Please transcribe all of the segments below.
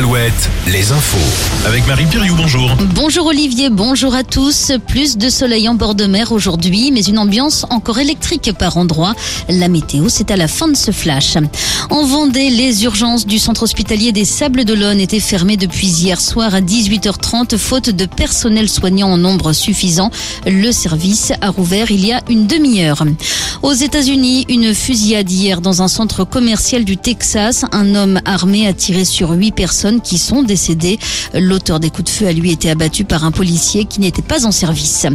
7, les infos. Avec Marie Piriou, bonjour. Bonjour Olivier, bonjour à tous. Plus de soleil en bord de mer aujourd'hui, mais une ambiance encore électrique par endroits. La météo, c'est à la fin de ce flash. En Vendée, les urgences du centre hospitalier des Sables d'Olonne étaient fermées depuis hier soir à 18h30, faute de personnel soignant en nombre suffisant. Le service a rouvert il y a une demi-heure. Aux États-Unis, une fusillade hier dans un centre commercial du Texas. Un homme armé a tiré sur huit personnes qui sont décédées. L'auteur des coups de feu a lui été abattu par un policier qui n'était pas en service.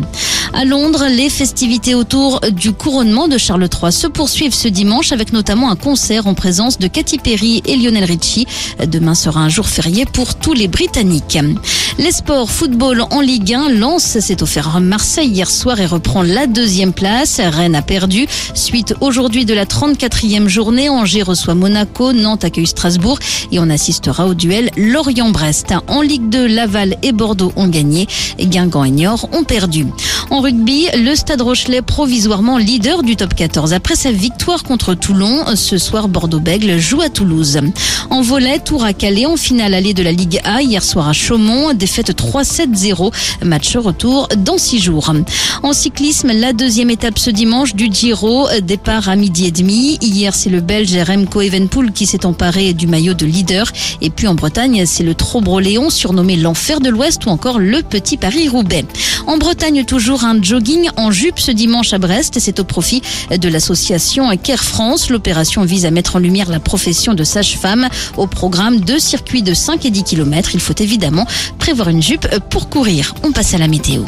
À Londres, les festivités autour du couronnement de Charles III se poursuivent ce dimanche avec notamment un concert en présence de Katy Perry et Lionel Richie. Demain sera un jour férié pour tous les Britanniques. Les sports, football en Ligue 1, Lens s'est offert Marseille hier soir et reprend la deuxième place. Rennes a perdu. Suite aujourd'hui de la 34e journée, Angers reçoit Monaco, Nantes accueille Strasbourg et on assistera au duel Lorient-Brest. En Ligue 2, Laval et Bordeaux ont gagné. Guingamp et Niort ont perdu. En rugby, le Stade Rochelet provisoirement leader du top 14 après sa victoire contre Toulon. Ce soir, Bordeaux-Bègle joue à Toulouse. En volet, tour à Calais en finale allée de la Ligue A hier soir à Chaumont. Défaite 3-7-0. Match retour dans six jours. En cyclisme, la deuxième étape ce dimanche du Giro. Départ à midi et demi. Hier, c'est le Belge Remco Evenpool qui s'est emparé du maillot de leader. Et puis en Bretagne, c'est le Trobroléon surnommé l'enfer de l'Ouest ou encore le Petit Paris-Roubaix. En Bretagne, toujours un jogging en jupe ce dimanche à Brest. C'est au profit de l'association Care France. L'opération vise à mettre en lumière la profession de sage-femme. Au programme de circuits de 5 et 10 km, il faut évidemment prévoir une jupe pour courir. On passe à la météo.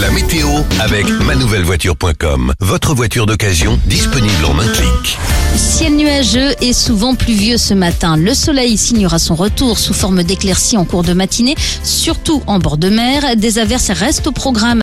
La météo avec manouvellevoiture.com. Votre voiture d'occasion disponible en un clic. Ciel nuageux et souvent pluvieux ce matin. Le soleil signera son retour sous forme d'éclaircies en cours de matinée, surtout en bord de mer. Des averses restent au programme.